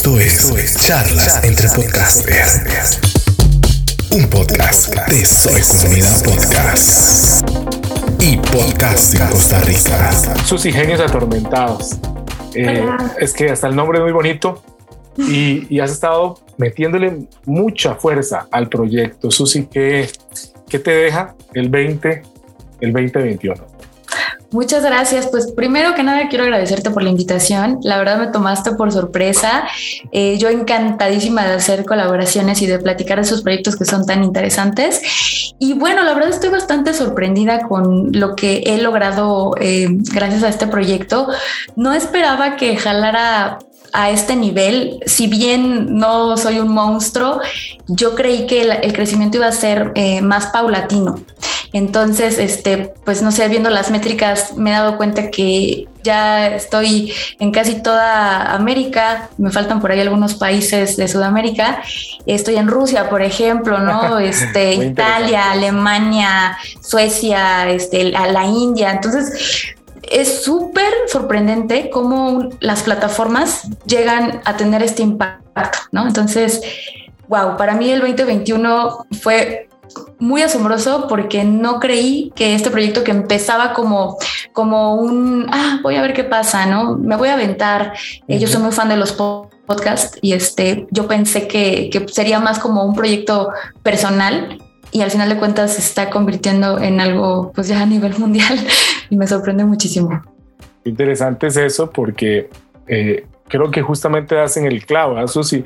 Esto es Charlas entre Podcasters. Un podcast de Soy Comunidad Podcast. Y Podcast en Costa Rica. Sus ingenios atormentados. Eh, es que hasta el nombre es muy bonito y, y, has estado metiéndole mucha fuerza al proyecto. Susi, ¿qué, qué te deja el 20, el 2021? Muchas gracias. Pues primero que nada quiero agradecerte por la invitación. La verdad me tomaste por sorpresa. Eh, yo encantadísima de hacer colaboraciones y de platicar de esos proyectos que son tan interesantes. Y bueno, la verdad estoy bastante sorprendida con lo que he logrado eh, gracias a este proyecto. No esperaba que jalara a este nivel, si bien no soy un monstruo, yo creí que el, crecimiento iba a ser eh, más paulatino. Entonces, este, pues no sé, viendo las métricas me he dado cuenta que ya estoy en casi toda América, me faltan por ahí algunos países de Sudamérica, estoy en Rusia, por ejemplo, ¿no? Este, Italia, Alemania, Suecia, este, a la India. Entonces, es súper sorprendente cómo las plataformas llegan a tener este impacto, ¿no? Entonces, wow, para mí el 2021 fue muy asombroso porque no creí que este proyecto que empezaba como, como un, ah, voy a ver qué pasa, ¿no? Me voy a aventar. Eh, yo soy muy fan de los podcasts y este, yo pensé que, que sería más como un proyecto personal y al final de cuentas se está convirtiendo en algo pues ya a nivel mundial y me sorprende muchísimo. Interesante es eso porque eh, creo que justamente hacen el clavo, ¿eh? Susi,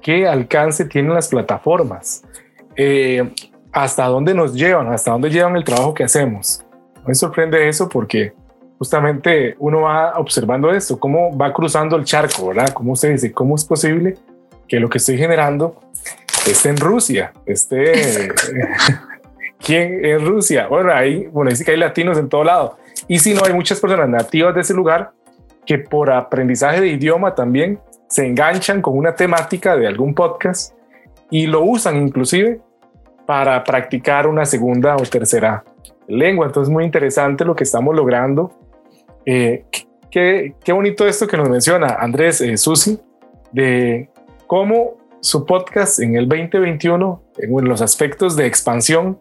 qué alcance tienen las plataformas, eh, hasta dónde nos llevan, hasta dónde llevan el trabajo que hacemos. Me sorprende eso porque justamente uno va observando esto, cómo va cruzando el charco, ¿verdad? Como usted dice, ¿cómo es posible que lo que estoy generando esté en Rusia, esté... ¿Quién en Rusia? Bueno, ahí, bueno, dice que hay latinos en todo lado. Y si no, hay muchas personas nativas de ese lugar que por aprendizaje de idioma también se enganchan con una temática de algún podcast y lo usan inclusive para practicar una segunda o tercera lengua. Entonces, muy interesante lo que estamos logrando. Eh, qué, qué, bonito esto que nos menciona Andrés eh, Susi, de cómo su podcast en el 2021, en los aspectos de expansión,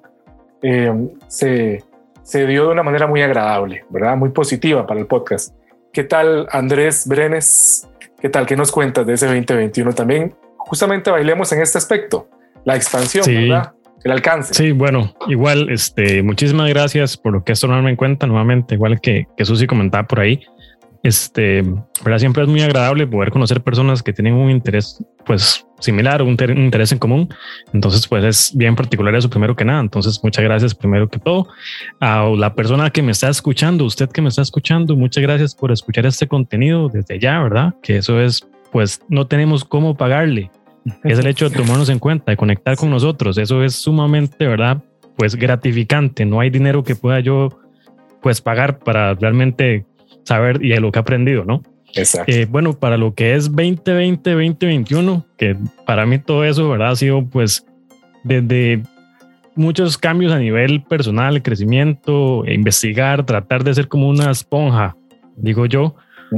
eh, se, se dio de una manera muy agradable, ¿verdad? Muy positiva para el podcast. ¿Qué tal, Andrés Brenes? ¿Qué tal? ¿Qué nos cuentas de ese 2021? También justamente bailemos en este aspecto, la expansión, ¿verdad? El alcance. Sí, bueno, igual, este, muchísimas gracias por lo que esto tomarme en cuenta nuevamente, igual que, que Susi comentaba por ahí. Este, ¿verdad? Siempre es muy agradable poder conocer personas que tienen un interés, pues, similar, un, un interés en común. Entonces, pues, es bien particular eso primero que nada. Entonces, muchas gracias primero que todo a la persona que me está escuchando, usted que me está escuchando, muchas gracias por escuchar este contenido desde allá, ¿verdad? Que eso es, pues, no tenemos cómo pagarle. Es el hecho de tomarnos en cuenta, de conectar con nosotros. Eso es sumamente, ¿verdad? Pues gratificante. No hay dinero que pueda yo, pues, pagar para realmente saber y de lo que he aprendido, ¿no? Exacto. Eh, bueno, para lo que es 2020, 2021, que para mí todo eso, ¿verdad? Ha sido pues desde muchos cambios a nivel personal, crecimiento, investigar, tratar de ser como una esponja, digo yo,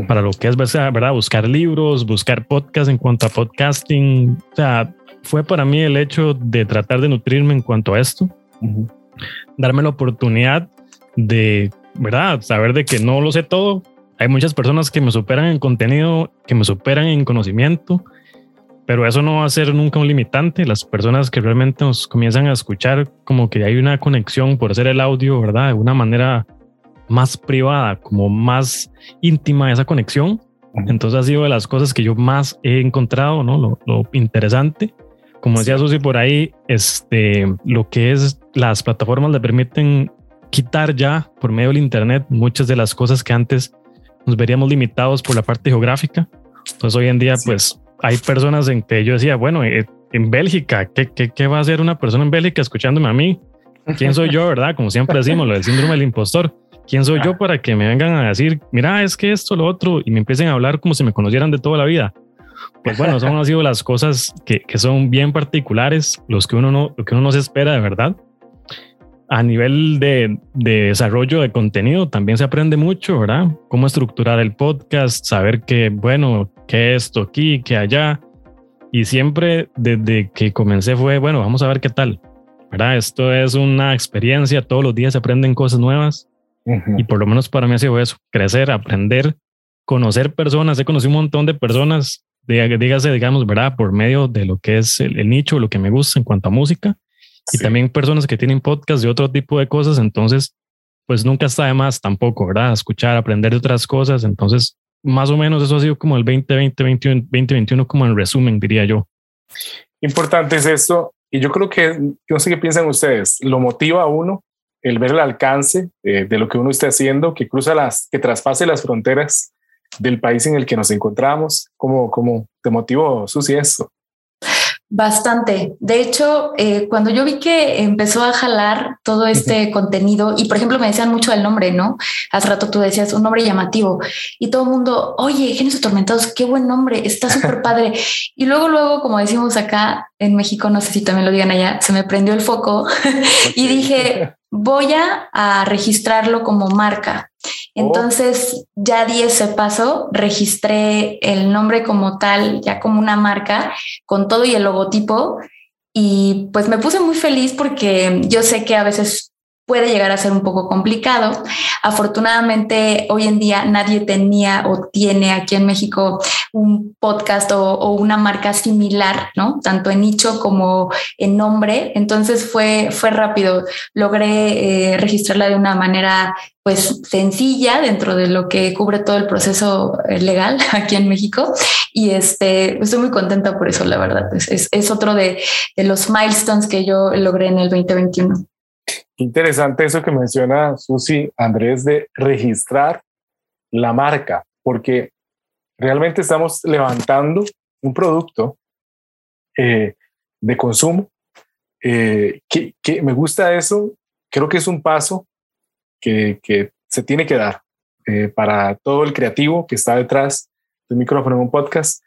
para lo que es, ¿verdad? Buscar libros, buscar podcasts en cuanto a podcasting. O sea, fue para mí el hecho de tratar de nutrirme en cuanto a esto, darme la oportunidad de ¿verdad? Saber de que no lo sé todo. Hay muchas personas que me superan en contenido, que me superan en conocimiento, pero eso no va a ser nunca un limitante. Las personas que realmente nos comienzan a escuchar, como que hay una conexión por hacer el audio, ¿verdad? De una manera más privada, como más íntima esa conexión. Entonces ha sido de las cosas que yo más he encontrado, ¿no? Lo, lo interesante. Como decía Susi por ahí, este, lo que es las plataformas le permiten quitar ya por medio del Internet muchas de las cosas que antes nos veríamos limitados por la parte geográfica. Entonces hoy en día pues hay personas en que yo decía, bueno, eh, en Bélgica, ¿qué, qué, qué va a hacer una persona en Bélgica escuchándome a mí? ¿Quién soy yo, verdad? Como siempre decimos, lo del síndrome del impostor. ¿Quién soy yo para que me vengan a decir, mira, es que esto, lo otro, y me empiecen a hablar como si me conocieran de toda la vida? Pues bueno, son han sido las cosas que, que, son bien particulares, los que uno no, lo que uno no se espera de verdad a nivel de, desarrollo de contenido también se aprende mucho, ¿verdad? Cómo estructurar el podcast, saber que, bueno, que esto aquí, que allá. Y siempre desde que comencé fue, bueno, vamos a ver qué tal. ¿verdad? Esto es una experiencia, todos los días se aprenden cosas nuevas. Y por lo menos para mí ha sido eso, crecer, aprender, conocer personas. He conocido un montón de personas, dígase, digamos, ¿verdad? Por medio de lo que es el, nicho, lo que me gusta en cuanto a música. Y también personas que tienen podcast de otro tipo de cosas. Entonces, pues nunca está de más tampoco, ¿verdad? Escuchar, aprender de otras cosas. Entonces, más o menos eso ha sido como el 2020, 2021, como en resumen, diría yo. Importante es esto. Y yo creo que, no sé qué piensan ustedes, lo motiva a uno el ver el alcance de, de lo que uno está haciendo, que cruza las, que traspase las fronteras del país en el que nos encontramos. ¿Cómo, cómo te motivó, Susi, esto? Bastante. De hecho, eh, cuando yo vi que empezó a jalar todo este contenido, y por ejemplo me decían mucho el nombre, ¿no? Hace rato tú decías un nombre llamativo y todo el mundo, oye, Genios Atormentados, qué buen nombre, está súper padre. y luego, luego, como decimos acá en México, no sé si también lo digan allá, se me prendió el foco y dije, voy a registrarlo como marca. Oh. Entonces ya di ese paso, registré el nombre como tal, ya como una marca, con todo y el logotipo. Y pues me puse muy feliz porque yo sé que a veces puede llegar a ser un poco complicado. Afortunadamente, hoy en día nadie tenía o tiene aquí en México un podcast o, una marca similar, ¿no? Tanto en nicho como en nombre. Entonces fue, fue rápido. Logré eh, registrarla de una manera pues sencilla dentro de lo que cubre todo el proceso eh, legal aquí en México. Y este, estoy muy contenta por eso, la verdad. Es, es, otro de, de los milestones que yo logré en el 2021. Interesante eso que menciona Susi Andrés de registrar la marca, porque realmente estamos levantando un producto eh, de consumo eh, que, que, me gusta eso. Creo que es un paso que, que se tiene que dar eh, para todo el creativo que está detrás del micrófono en un podcast.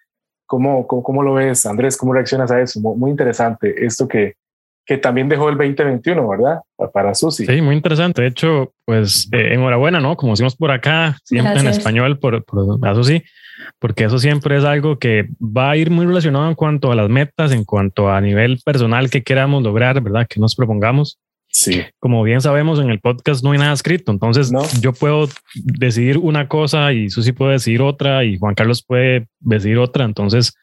¿Cómo, cómo, cómo lo ves, Andrés? ¿Cómo reaccionas a eso? Muy, interesante esto que, que también dejó el 2021, ¿verdad? Para Susi. Sí, muy interesante. De hecho, pues eh, enhorabuena, ¿no? Como decimos por acá, siempre en español, por, por a Susi, porque eso siempre es algo que va a ir muy relacionado en cuanto a las metas, en cuanto a nivel personal que queramos lograr, ¿verdad? Que nos propongamos. Sí. Como bien sabemos, en el podcast no hay nada escrito. Entonces, yo puedo decidir una cosa y Susi puede decidir otra y Juan Carlos puede decidir otra. Entonces,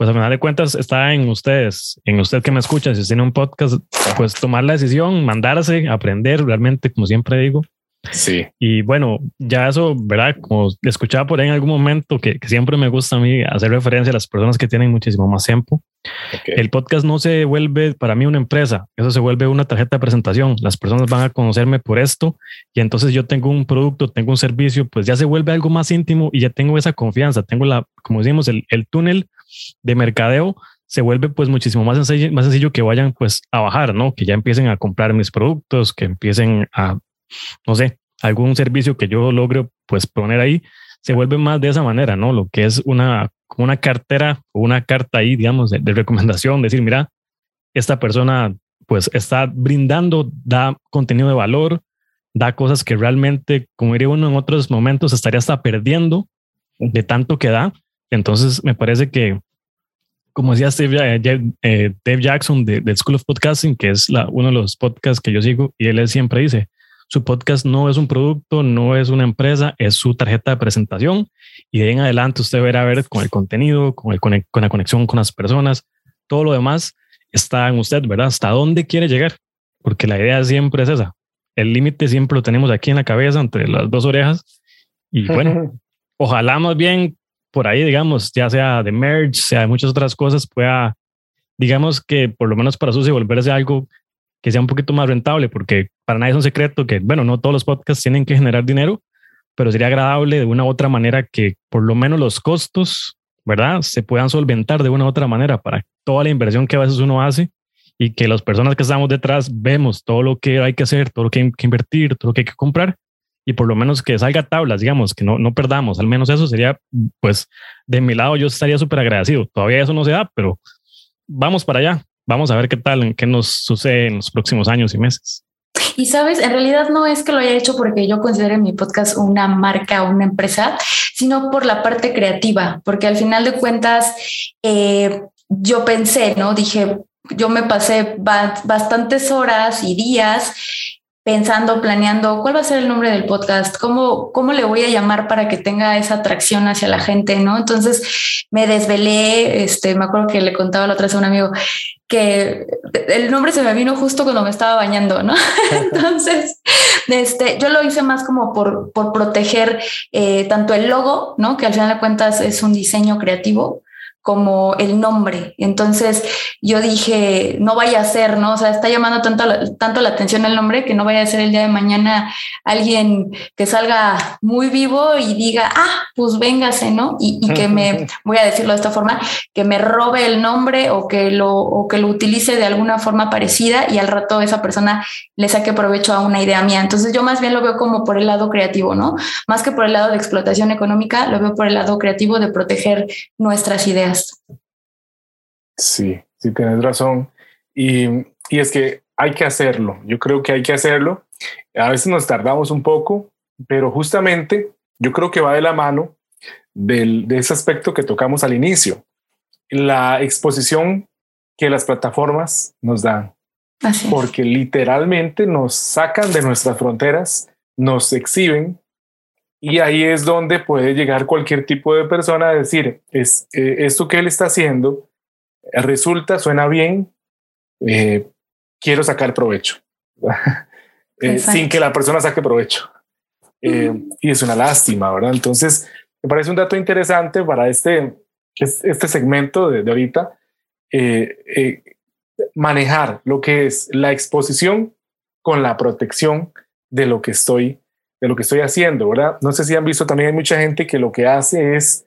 pues a final de cuentas está en ustedes, en usted que me escucha, si tiene un podcast, pues tomar la decisión, mandarse, aprender realmente, como siempre digo. Sí. Y bueno, ya eso, ¿verdad? Como escuchaba por ahí en algún momento, que, siempre me gusta a mí hacer referencia a las personas que tienen muchísimo más tiempo. El podcast no se vuelve para mí una empresa, eso se vuelve una tarjeta de presentación. Las personas van a conocerme por esto y entonces yo tengo un producto, tengo un servicio, pues ya se vuelve algo más íntimo y ya tengo esa confianza, tengo la, como decimos, el, el túnel de mercadeo se vuelve pues muchísimo más sencillo, más sencillo que vayan pues a bajar, ¿no? Que ya empiecen a comprar mis productos, que empiecen a, no sé, algún servicio que yo logre pues poner ahí, se vuelve más de esa manera, ¿no? Lo que es una, una cartera o una carta ahí, digamos, de, recomendación, decir, mira, esta persona pues está brindando, da contenido de valor, da cosas que realmente, como diría uno en otros momentos, estaría hasta perdiendo de tanto que da. Entonces, me parece que, como decía Steve, eh, Dave Jackson de, School of Podcasting, que es uno de los podcasts que yo sigo, y él siempre dice, su podcast no es un producto, no es una empresa, es su tarjeta de presentación y de ahí en adelante usted verá ver con el contenido, con, el, con la conexión con las personas, todo lo demás está en usted, ¿verdad? Hasta dónde quiere llegar, porque la idea siempre es esa. El límite siempre lo tenemos aquí en la cabeza, entre las dos orejas. Y bueno, ojalá más bien por ahí, digamos, ya sea de merge, sea de muchas otras cosas, pueda, digamos que por lo menos para Susi volverse algo que sea un poquito más rentable, porque para nadie es un secreto que, bueno, no todos los podcasts tienen que generar dinero, pero sería agradable de una u otra manera que por lo menos los costos, ¿verdad? Se puedan solventar de una u otra manera para toda la inversión que a veces uno hace y que las personas que estamos detrás vemos todo lo que hay que hacer, todo lo que hay que invertir, todo lo que hay que comprar y por lo menos que salga tablas, digamos, que no, no perdamos. Al menos eso sería, pues, de mi lado yo estaría súper agradecido. Todavía eso no se da, pero vamos para allá. Vamos a ver qué tal, qué nos sucede en los próximos años y meses. Y sabes, en realidad no es que lo haya hecho porque yo considere mi podcast una marca o una empresa, sino por la parte creativa, porque al final de cuentas eh, yo pensé, ¿no? Dije, yo me pasé bastantes horas y días pensando, planeando cuál va a ser el nombre del podcast, cómo, cómo le voy a llamar para que tenga esa atracción hacia la gente, ¿no? Entonces me desvelé, este, me acuerdo que le contaba la otra vez a un amigo que el nombre se me vino justo cuando me estaba bañando, ¿no? Entonces, este, yo lo hice más como por, por proteger eh, tanto el logo, ¿no? Que al final de cuentas es un diseño creativo, como el nombre. Entonces yo dije, no vaya a ser, ¿no? O sea, está llamando tanto, tanto la atención el nombre que no vaya a ser el día de mañana alguien que salga muy vivo y diga, ah, pues véngase, ¿no? Y, que me, voy a decirlo de esta forma, que me robe el nombre o que, lo, o que lo utilice de alguna forma parecida y al rato esa persona le saque provecho a una idea mía. Entonces yo más bien lo veo como por el lado creativo, ¿no? Más que por el lado de explotación económica, lo veo por el lado creativo de proteger nuestras ideas. Sí, sí, tienes razón. Y, y es que hay que hacerlo. Yo creo que hay que hacerlo. A veces nos tardamos un poco, pero justamente yo creo que va de la mano del, de ese aspecto que tocamos al inicio, la exposición que las plataformas nos dan. Porque literalmente nos sacan de nuestras fronteras, nos exhiben y ahí es donde puede llegar cualquier tipo de persona a decir, es, eh, esto que él está haciendo eh, resulta, suena bien, eh, quiero sacar provecho, sin que la persona saque provecho. Y es una lástima, ¿verdad? Entonces, me parece un dato interesante para este, este segmento de, de ahorita, manejar lo que es la exposición con la protección de lo que estoy de lo que estoy haciendo, ¿verdad? No sé si han visto también hay mucha gente que lo que hace es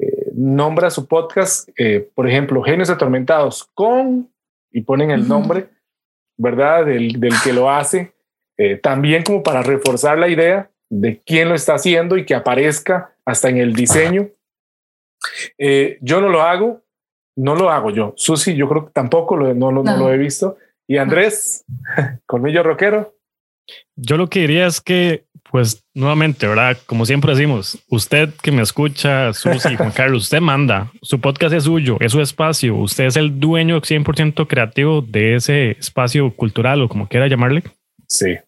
eh, nombra su podcast, eh, por ejemplo, Genios Atormentados con y ponen el nombre, ¿verdad? Del, del, que lo hace, eh, también como para reforzar la idea de quién lo está haciendo y que aparezca hasta en el diseño. yo no lo hago, no lo hago yo. Susi, yo creo que tampoco lo, no, no, no lo he visto. Y Andrés, colmillo rockero. Yo lo que diría es que pues nuevamente, ¿verdad? Como siempre decimos, usted que me escucha, Susi, Juan Carlos, usted manda, su podcast es suyo, es su espacio, usted es el dueño 100% creativo de ese espacio cultural o como quiera llamarle. Sí.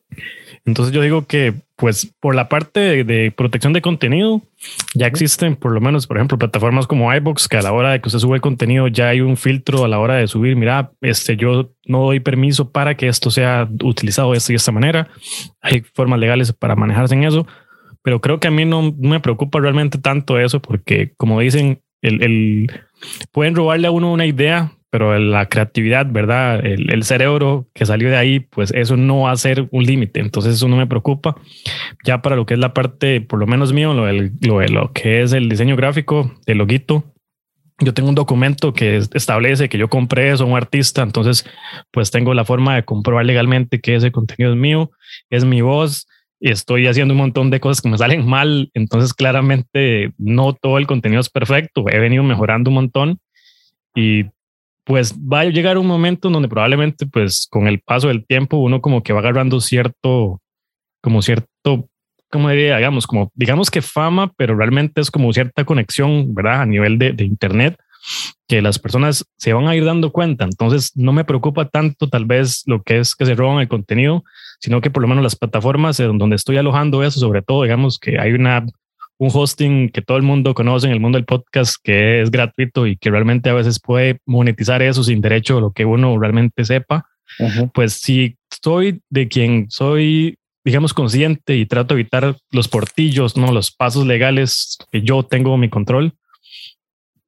Entonces yo digo que, pues, por la parte de, protección de contenido, ya existen, por lo menos, por ejemplo, plataformas como iBox, que a la hora de que usted sube el contenido ya hay un filtro a la hora de subir. Mira, este, yo no doy permiso para que esto sea utilizado de esta y esta manera. Hay formas legales para manejarse en eso, pero creo que a mí no, me preocupa realmente tanto eso, porque como dicen, el, el pueden robarle a uno una idea, pero la creatividad, ¿verdad? El, cerebro que salió de ahí, pues eso no va a ser un límite. Entonces eso no me preocupa. Ya para lo que es la parte, por lo menos mío, lo, lo, lo que es el diseño gráfico, el loguito, yo tengo un documento que establece que yo compré eso a un artista, entonces pues tengo la forma de comprobar legalmente que ese contenido es mío, es mi voz, estoy haciendo un montón de cosas que me salen mal, entonces claramente no todo el contenido es perfecto, he venido mejorando un montón y pues va a llegar un momento donde probablemente pues con el paso del tiempo uno como que va agarrando cierto, como cierto, como diría, digamos, como digamos que fama, pero realmente es como cierta conexión, ¿verdad? A nivel de Internet que las personas se van a ir dando cuenta. Entonces no me preocupa tanto tal vez lo que es que se roban el contenido, sino que por lo menos las plataformas donde estoy alojando eso, sobre todo, digamos que hay una un hosting que todo el mundo conoce en el mundo del podcast, que es gratuito y que realmente a veces puede monetizar eso sin derecho a lo que uno realmente sepa, pues si soy de quien soy, digamos, consciente y trato de evitar los portillos, no los pasos legales que yo tengo mi control,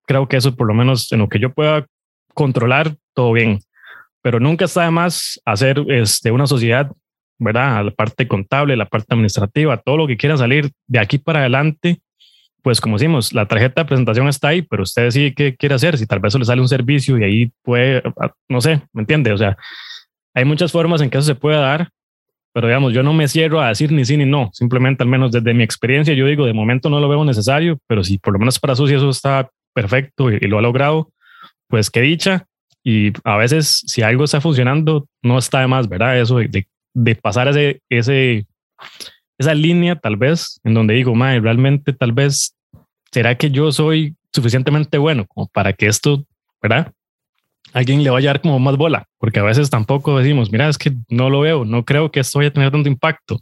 creo que eso por lo menos en lo que yo pueda controlar, todo bien. Pero nunca está de más hacer este, una sociedad ¿verdad? La parte contable, la parte administrativa, todo lo que quiera salir de aquí para adelante, pues como decimos, la tarjeta de presentación está ahí, pero usted decide qué quiere hacer, si tal vez le sale un servicio y ahí puede, no sé, ¿me entiende? O sea, hay muchas formas en que eso se puede dar, pero digamos, yo no me cierro a decir ni sí ni no, simplemente al menos desde mi experiencia yo digo, de momento no lo veo necesario, pero si por lo menos para su si eso está perfecto y, lo ha logrado, pues qué dicha. Y a veces si algo está funcionando, no está de más, ¿verdad? Eso de pasar ese, ese, esa línea tal vez en donde digo, madre, realmente tal vez, ¿será que yo soy suficientemente bueno como para que esto, ¿verdad? Alguien le vaya a dar como más bola, porque a veces tampoco decimos, mira, es que no lo veo, no creo que esto vaya a tener tanto impacto.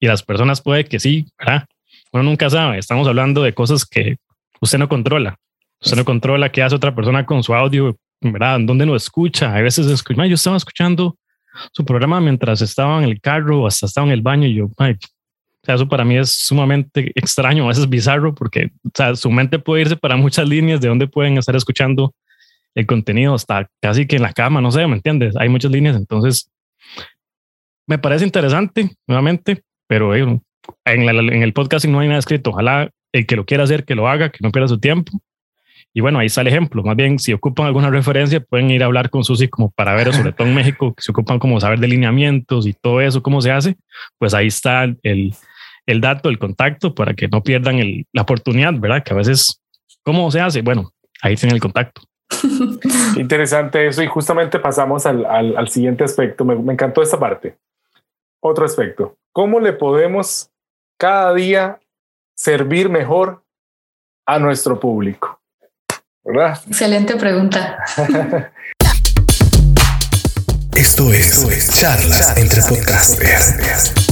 Y las personas puede que sí, ¿verdad? Uno nunca sabe, estamos hablando de cosas que usted no controla. Usted no controla qué hace otra persona con su audio, ¿verdad? ¿Dónde lo escucha? A veces escucha, yo estaba escuchando su programa mientras estaba en el carro o hasta estaba en el baño y yo, ay, o sea, eso para mí es sumamente extraño, a veces bizarro, porque su mente puede irse para muchas líneas de dónde pueden estar escuchando el contenido, hasta casi que en la cama, no sé, ¿me entiendes? Hay muchas líneas, entonces me parece interesante, nuevamente, pero eh, en, en el podcast no hay nada escrito. Ojalá el que lo quiera hacer, que lo haga, que no pierda su tiempo. Y bueno, ahí está el ejemplo. Más bien, si ocupan alguna referencia, pueden ir a hablar con Susi como para ver, sobre todo en México, que se ocupan como saber de lineamientos y todo eso, cómo se hace. Pues ahí está el, el dato, el contacto, para que no pierdan el, la oportunidad, ¿verdad? Que a veces, ¿cómo se hace? Bueno, ahí tienen el contacto. Interesante eso y justamente pasamos al, al, al siguiente aspecto. Me, me, encantó esta parte. Otro aspecto. ¿Cómo le podemos cada día servir mejor a nuestro público? ¿Verdad? Excelente pregunta. Esto es, Esto es Charlas entre Podcasters.